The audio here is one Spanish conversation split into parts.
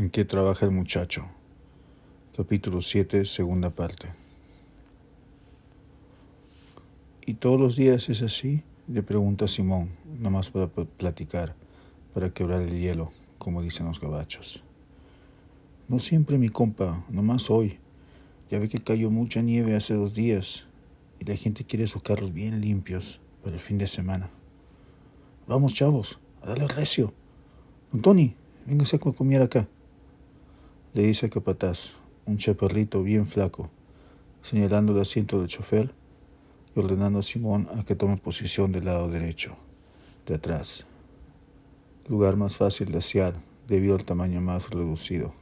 ¿En qué trabaja el muchacho? Capítulo 7, segunda parte. ¿Y todos los días es así? Le pregunta Simón, nomás para platicar, para quebrar el hielo, como dicen los gabachos. No siempre, mi compa, nomás hoy. Ya ve que cayó mucha nieve hace dos días y la gente quiere sus carros bien limpios para el fin de semana. Vamos, chavos, a darle recio. Don Tony, véngase a comer acá. Le dice a capataz, un chaparrito bien flaco, señalando el asiento del chofer y ordenando a Simón a que tome posición del lado derecho, de atrás. Lugar más fácil de asear debido al tamaño más reducido.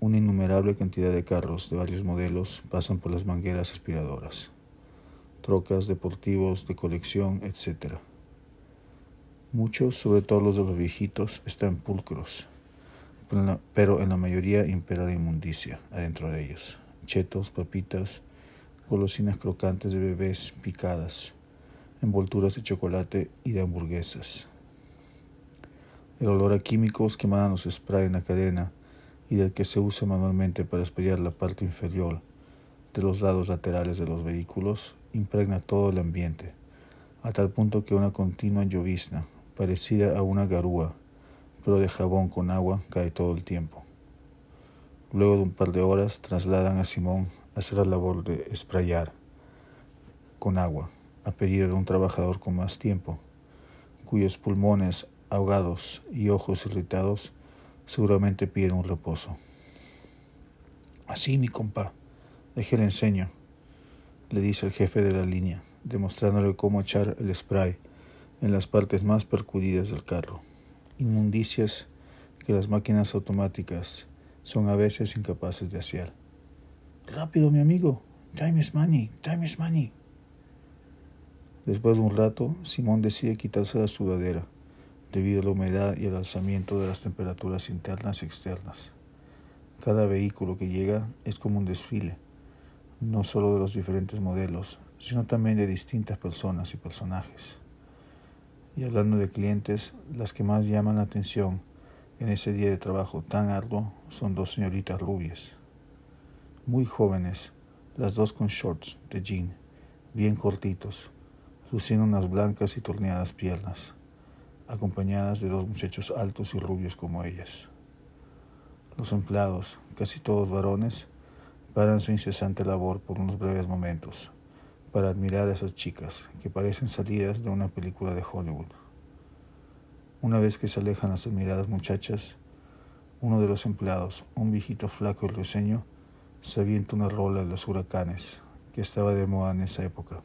Una innumerable cantidad de carros de varios modelos pasan por las mangueras aspiradoras, trocas, deportivos, de colección, etc. Muchos, sobre todo los de los viejitos, están pulcros, pero en la mayoría impera la inmundicia adentro de ellos. Chetos, papitas, golosinas crocantes de bebés picadas, envolturas de chocolate y de hamburguesas. El olor a químicos que mandan los spray en la cadena y del que se usa manualmente para espallar la parte inferior de los lados laterales de los vehículos impregna todo el ambiente, a tal punto que una continua llovizna, parecida a una garúa, pero de jabón con agua, cae todo el tiempo. Luego de un par de horas trasladan a Simón a hacer la labor de esprayar con agua, a pedido de un trabajador con más tiempo, cuyos pulmones ahogados y ojos irritados Seguramente pide un reposo. Así, mi compa, déjele enseño, le dice el jefe de la línea, demostrándole cómo echar el spray en las partes más percudidas del carro. Inmundicias que las máquinas automáticas son a veces incapaces de hacer. Rápido, mi amigo. Time is money. Time is money. Después de un rato, Simón decide quitarse la sudadera debido a la humedad y al alzamiento de las temperaturas internas y externas. Cada vehículo que llega es como un desfile, no solo de los diferentes modelos, sino también de distintas personas y personajes. Y hablando de clientes, las que más llaman la atención en ese día de trabajo tan arduo son dos señoritas rubias, muy jóvenes, las dos con shorts de jean, bien cortitos, luciendo unas blancas y torneadas piernas acompañadas de dos muchachos altos y rubios como ellas. Los empleados, casi todos varones, paran su incesante labor por unos breves momentos para admirar a esas chicas que parecen salidas de una película de Hollywood. Una vez que se alejan las admiradas muchachas, uno de los empleados, un viejito flaco y risueño, se avienta una rola de los huracanes que estaba de moda en esa época.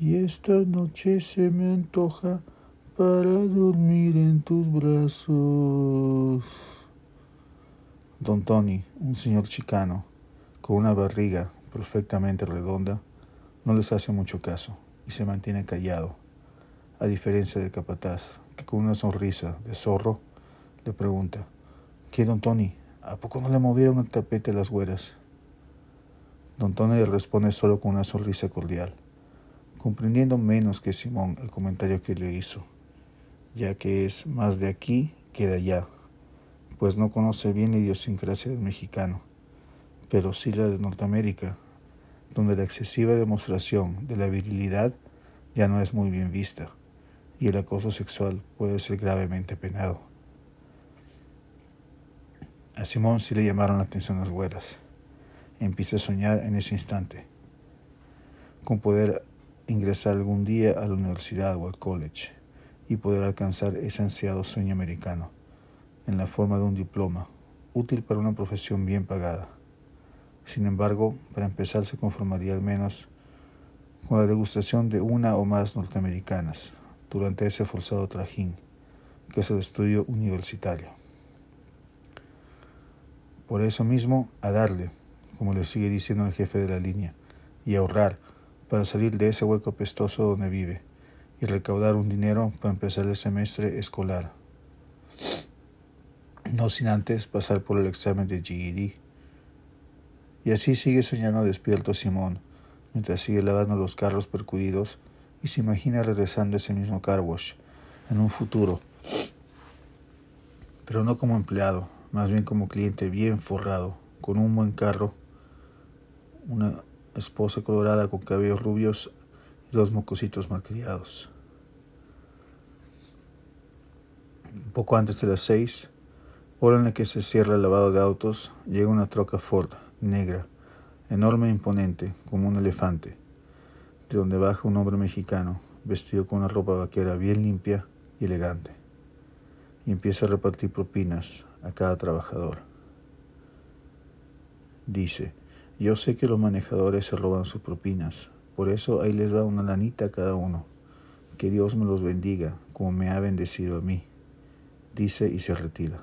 Y esta noche se me antoja para dormir en tus brazos. Don Tony, un señor chicano, con una barriga perfectamente redonda, no les hace mucho caso y se mantiene callado, a diferencia del capataz, que con una sonrisa de zorro le pregunta, ¿qué, don Tony? ¿A poco no le movieron el tapete a las güeras? Don Tony le responde solo con una sonrisa cordial, comprendiendo menos que Simón el comentario que le hizo ya que es más de aquí que de allá, pues no conoce bien la idiosincrasia del mexicano, pero sí la de Norteamérica, donde la excesiva demostración de la virilidad ya no es muy bien vista y el acoso sexual puede ser gravemente penado. A Simón sí le llamaron la atención las güeras. Empieza a soñar en ese instante con poder ingresar algún día a la universidad o al college y poder alcanzar ese ansiado sueño americano en la forma de un diploma, útil para una profesión bien pagada. Sin embargo, para empezar se conformaría al menos con la degustación de una o más norteamericanas durante ese forzado trajín que es el estudio universitario. Por eso mismo, a darle, como le sigue diciendo el jefe de la línea, y ahorrar para salir de ese hueco pestoso donde vive y recaudar un dinero para empezar el semestre escolar. No sin antes pasar por el examen de GED. Y así sigue soñando despierto Simón, mientras sigue lavando los carros percudidos y se imagina regresando a ese mismo car wash en un futuro, pero no como empleado, más bien como cliente bien forrado, con un buen carro, una esposa colorada con cabellos rubios y dos mocositos malcriados. Poco antes de las seis, hora en la que se cierra el lavado de autos, llega una troca Ford negra, enorme e imponente, como un elefante, de donde baja un hombre mexicano, vestido con una ropa vaquera bien limpia y elegante, y empieza a repartir propinas a cada trabajador. Dice, yo sé que los manejadores se roban sus propinas, por eso ahí les da una lanita a cada uno. Que Dios me los bendiga, como me ha bendecido a mí, dice y se retira.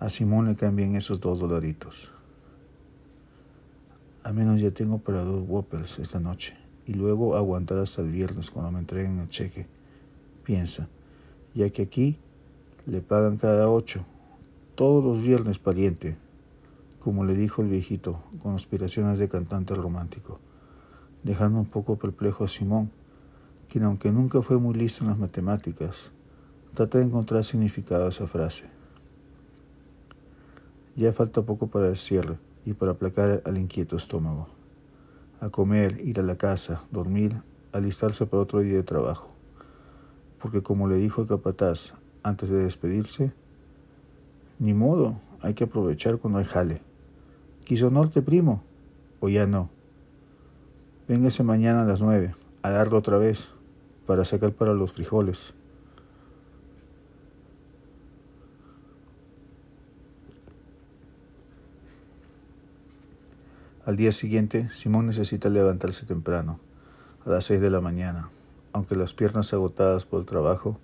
A Simón le cambian esos dos dolaritos. Al menos ya tengo para dos Whoppers esta noche. Y luego aguantar hasta el viernes cuando me entreguen el cheque. Piensa, ya que aquí le pagan cada ocho, todos los viernes pariente, como le dijo el viejito, con aspiraciones de cantante romántico, dejando un poco perplejo a Simón, quien aunque nunca fue muy listo en las matemáticas, trata de encontrar significado a esa frase. Ya falta poco para el cierre y para aplacar al inquieto estómago. A comer, ir a la casa, dormir, alistarse para otro día de trabajo. Porque como le dijo el capataz antes de despedirse, ni modo, hay que aprovechar cuando hay jale. ¿Quiso norte, primo? ¿O ya no? Véngase mañana a las nueve, a darlo otra vez, para sacar para los frijoles. Al día siguiente, Simón necesita levantarse temprano, a las seis de la mañana, aunque las piernas agotadas por el trabajo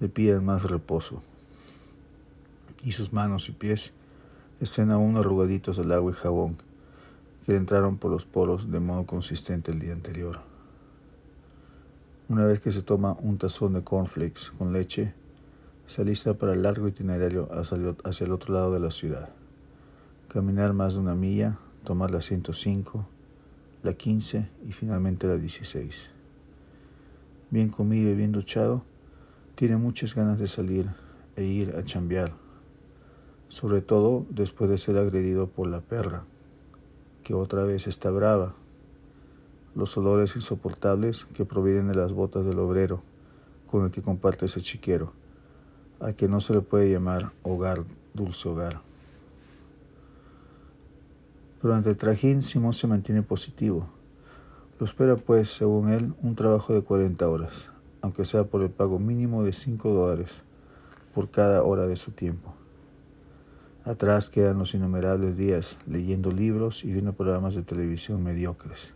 le piden más reposo. Y sus manos y pies estén aún arrugaditos del agua y jabón que le entraron por los poros de modo consistente el día anterior. Una vez que se toma un tazón de cornflakes con leche, se alista para el largo itinerario hacia el otro lado de la ciudad. Caminar más de una milla tomar la 105, la 15 y finalmente la 16. Bien comido y bien duchado, tiene muchas ganas de salir e ir a chambear, sobre todo después de ser agredido por la perra, que otra vez está brava. Los olores insoportables que provienen de las botas del obrero con el que comparte ese chiquero, al que no se le puede llamar hogar, dulce hogar. Durante el trajín, Simón se mantiene positivo. Lo espera, pues, según él, un trabajo de 40 horas, aunque sea por el pago mínimo de 5 dólares por cada hora de su tiempo. Atrás quedan los innumerables días leyendo libros y viendo programas de televisión mediocres,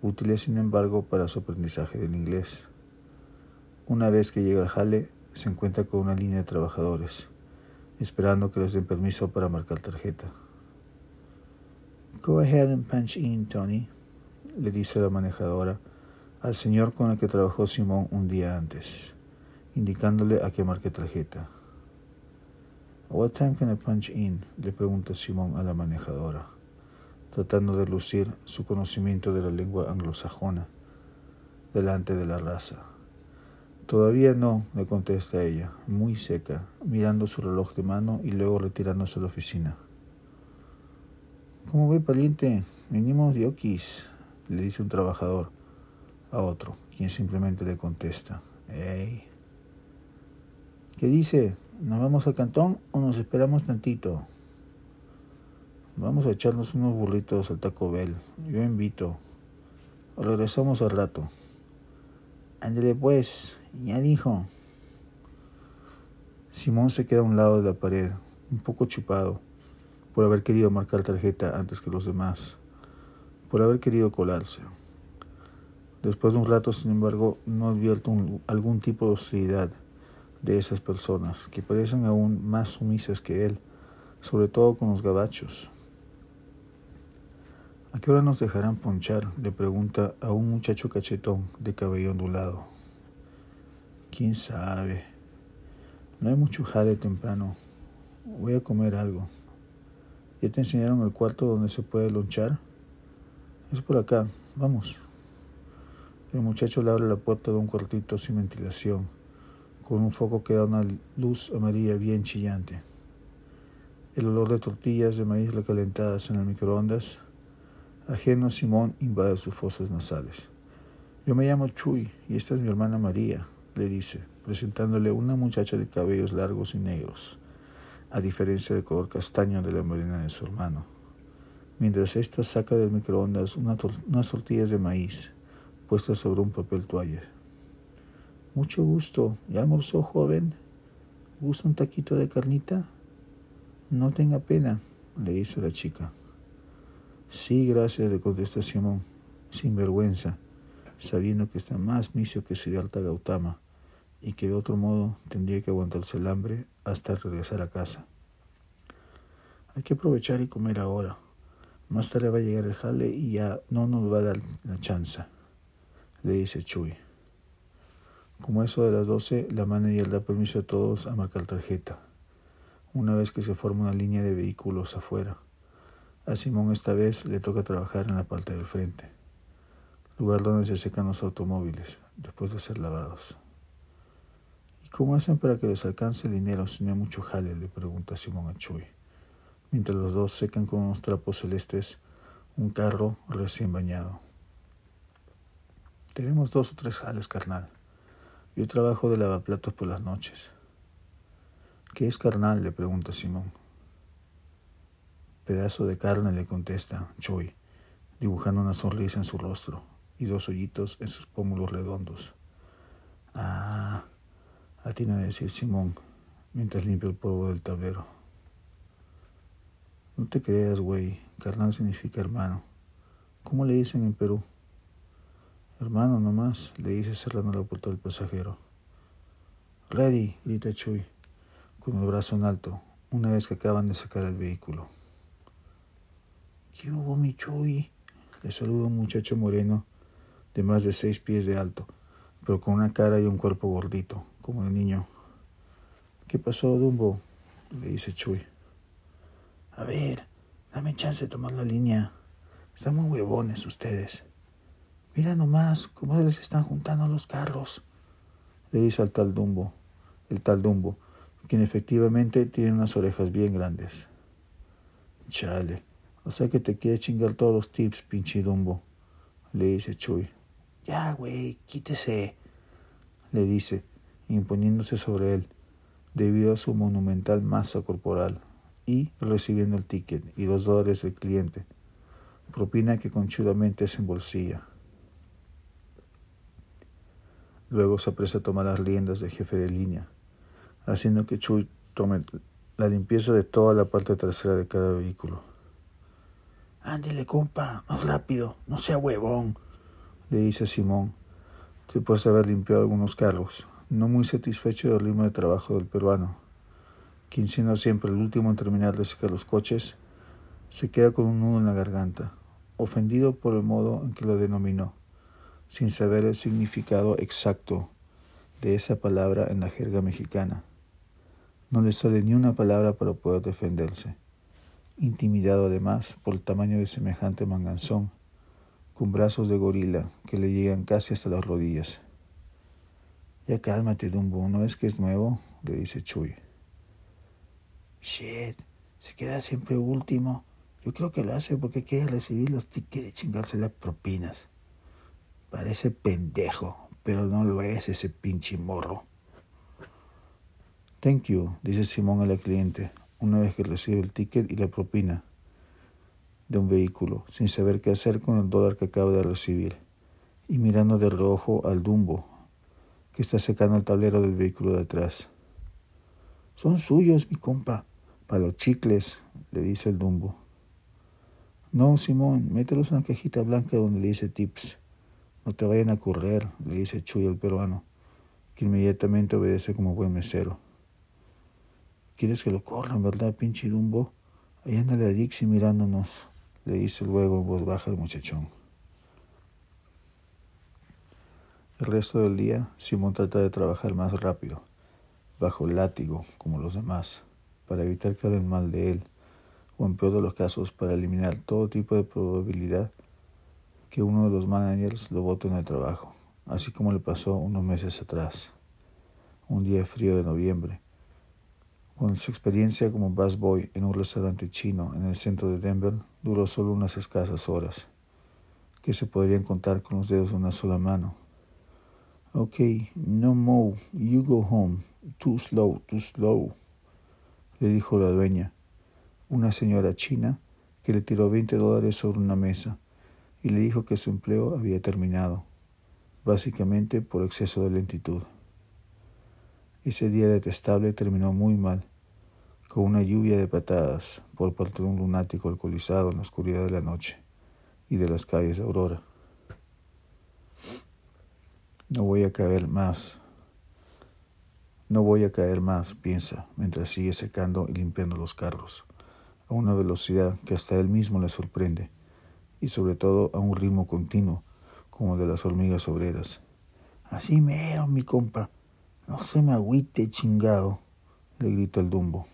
útiles sin embargo para su aprendizaje del inglés. Una vez que llega al jale, se encuentra con una línea de trabajadores, esperando que les den permiso para marcar tarjeta. Go ahead and punch in, Tony, le dice la manejadora al señor con el que trabajó Simón un día antes, indicándole a que marque tarjeta. What time can I punch in? le pregunta Simón a la manejadora, tratando de lucir su conocimiento de la lengua anglosajona delante de la raza. Todavía no, le contesta ella, muy seca, mirando su reloj de mano y luego retirándose a la oficina. ¿Cómo ve, pariente? Venimos de Oquis, le dice un trabajador a otro, quien simplemente le contesta. Hey. ¿Qué dice? ¿Nos vamos al cantón o nos esperamos tantito? Vamos a echarnos unos burritos al Taco Bell. Yo invito. regresamos al rato. Ándele pues, ya dijo. Simón se queda a un lado de la pared, un poco chupado por haber querido marcar tarjeta antes que los demás, por haber querido colarse. Después de un rato, sin embargo, no advierto algún tipo de hostilidad de esas personas, que parecen aún más sumisas que él, sobre todo con los gabachos. ¿A qué hora nos dejarán ponchar? le pregunta a un muchacho cachetón de cabello ondulado. ¿Quién sabe? No hay mucho jade temprano. Voy a comer algo. ¿Ya te enseñaron el cuarto donde se puede lonchar? Es por acá, vamos. El muchacho le abre la puerta de un cuartito sin ventilación, con un foco que da una luz amarilla bien chillante. El olor de tortillas de maíz recalentadas en el microondas, ajeno Simón, invade sus fosas nasales. Yo me llamo Chuy y esta es mi hermana María, le dice, presentándole una muchacha de cabellos largos y negros, a diferencia del color castaño de la melena de su hermano. Mientras ésta saca del microondas unas tortillas de maíz puestas sobre un papel toalla. Mucho gusto. ¿Ya almorzó, joven? ¿Gusta un taquito de carnita? No tenga pena, le dice la chica. Sí, gracias, le contesta Simón, sin vergüenza, sabiendo que está más misio que Siddhartha Gautama y que de otro modo tendría que aguantarse el hambre hasta regresar a casa. Hay que aprovechar y comer ahora. Más tarde va a llegar el jale y ya no nos va a dar la chance, le dice Chuy. Como eso de las 12, la manager da permiso a todos a marcar tarjeta, una vez que se forma una línea de vehículos afuera. A Simón esta vez le toca trabajar en la parte del frente, lugar donde se secan los automóviles después de ser lavados. ¿Y cómo hacen para que les alcance el dinero si no hay mucho jale? le pregunta Simón a Chuy, mientras los dos secan con unos trapos celestes un carro recién bañado. Tenemos dos o tres jales, carnal. Yo trabajo de lavaplatos por las noches. ¿Qué es carnal? le pregunta Simón. Pedazo de carne, le contesta Choi, dibujando una sonrisa en su rostro y dos hoyitos en sus pómulos redondos. Ah, atina a decir Simón, mientras limpia el polvo del tablero. No te creas, güey, carnal significa hermano. ¿Cómo le dicen en Perú? Hermano, nomás, le dice cerrando la puerta del pasajero. Ready, grita Chuy, con el brazo en alto, una vez que acaban de sacar el vehículo. ¿Qué hubo, mi Chuy? Le saluda un muchacho moreno de más de seis pies de alto, pero con una cara y un cuerpo gordito, como el niño. ¿Qué pasó, Dumbo? le dice Chuy. A ver, dame chance de tomar la línea. Están muy huevones ustedes. Mira nomás cómo se les están juntando los carros, le dice al tal Dumbo, el tal Dumbo, quien efectivamente tiene unas orejas bien grandes. Chale, o sea que te quiere chingar todos los tips, pinche Dumbo, le dice Chuy. Ya, güey, quítese, le dice, imponiéndose sobre él, debido a su monumental masa corporal, y recibiendo el ticket y los dólares del cliente, propina que conchudamente se embolsilla. Luego se aprecia a tomar las riendas de jefe de línea, haciendo que Chuy tome la limpieza de toda la parte trasera de cada vehículo. Ándele, compa, más rápido, no sea huevón, le dice Simón, después de haber limpiado algunos carros, no muy satisfecho del ritmo de trabajo del peruano, quien siendo siempre el último en terminar de secar los coches, se queda con un nudo en la garganta, ofendido por el modo en que lo denominó sin saber el significado exacto de esa palabra en la jerga mexicana. No le sale ni una palabra para poder defenderse, intimidado además por el tamaño de semejante manganzón, con brazos de gorila que le llegan casi hasta las rodillas. Ya cálmate, Dumbo, ¿no es que es nuevo? le dice Chuy. Shit, se queda siempre último. Yo creo que lo hace porque quiere recibir los tickets de chingarse las propinas. Parece pendejo, pero no lo es ese pinche morro. Thank you, dice Simón a la cliente, una vez que recibe el ticket y la propina de un vehículo, sin saber qué hacer con el dólar que acaba de recibir, y mirando de reojo al Dumbo, que está secando el tablero del vehículo de atrás. Son suyos, mi compa, para los chicles, le dice el Dumbo. No, Simón, mételos en una cajita blanca donde dice tips. No te vayan a correr, le dice Chuy al peruano, que inmediatamente obedece como buen mesero. ¿Quieres que lo corran, verdad, pinche Dumbo? Ahí anda la Dixie mirándonos, le dice luego en voz baja el muchachón. El resto del día, Simón trata de trabajar más rápido, bajo el látigo, como los demás, para evitar que hablen mal de él, o en peor de los casos, para eliminar todo tipo de probabilidad que uno de los managers lo vote en el trabajo, así como le pasó unos meses atrás. un día frío de noviembre. Cuando su experiencia como busboy en un restaurante chino en el centro de Denver duró solo unas escasas horas, que se podrían contar con los dedos de una sola mano. Ok, no more, you go home, too slow, too slow, le dijo la dueña, una señora china que le tiró 20 dólares sobre una mesa y le dijo que su empleo había terminado, básicamente por exceso de lentitud. Ese día detestable terminó muy mal, con una lluvia de patadas por parte de un lunático alcoholizado en la oscuridad de la noche y de las calles de Aurora. No voy a caer más. No voy a caer más, piensa, mientras sigue secando y limpiando los carros, a una velocidad que hasta él mismo le sorprende, y sobre todo a un ritmo continuo, como de las hormigas obreras. Así mero, mi compa. No se me agüite, chingado, le grita el dumbo.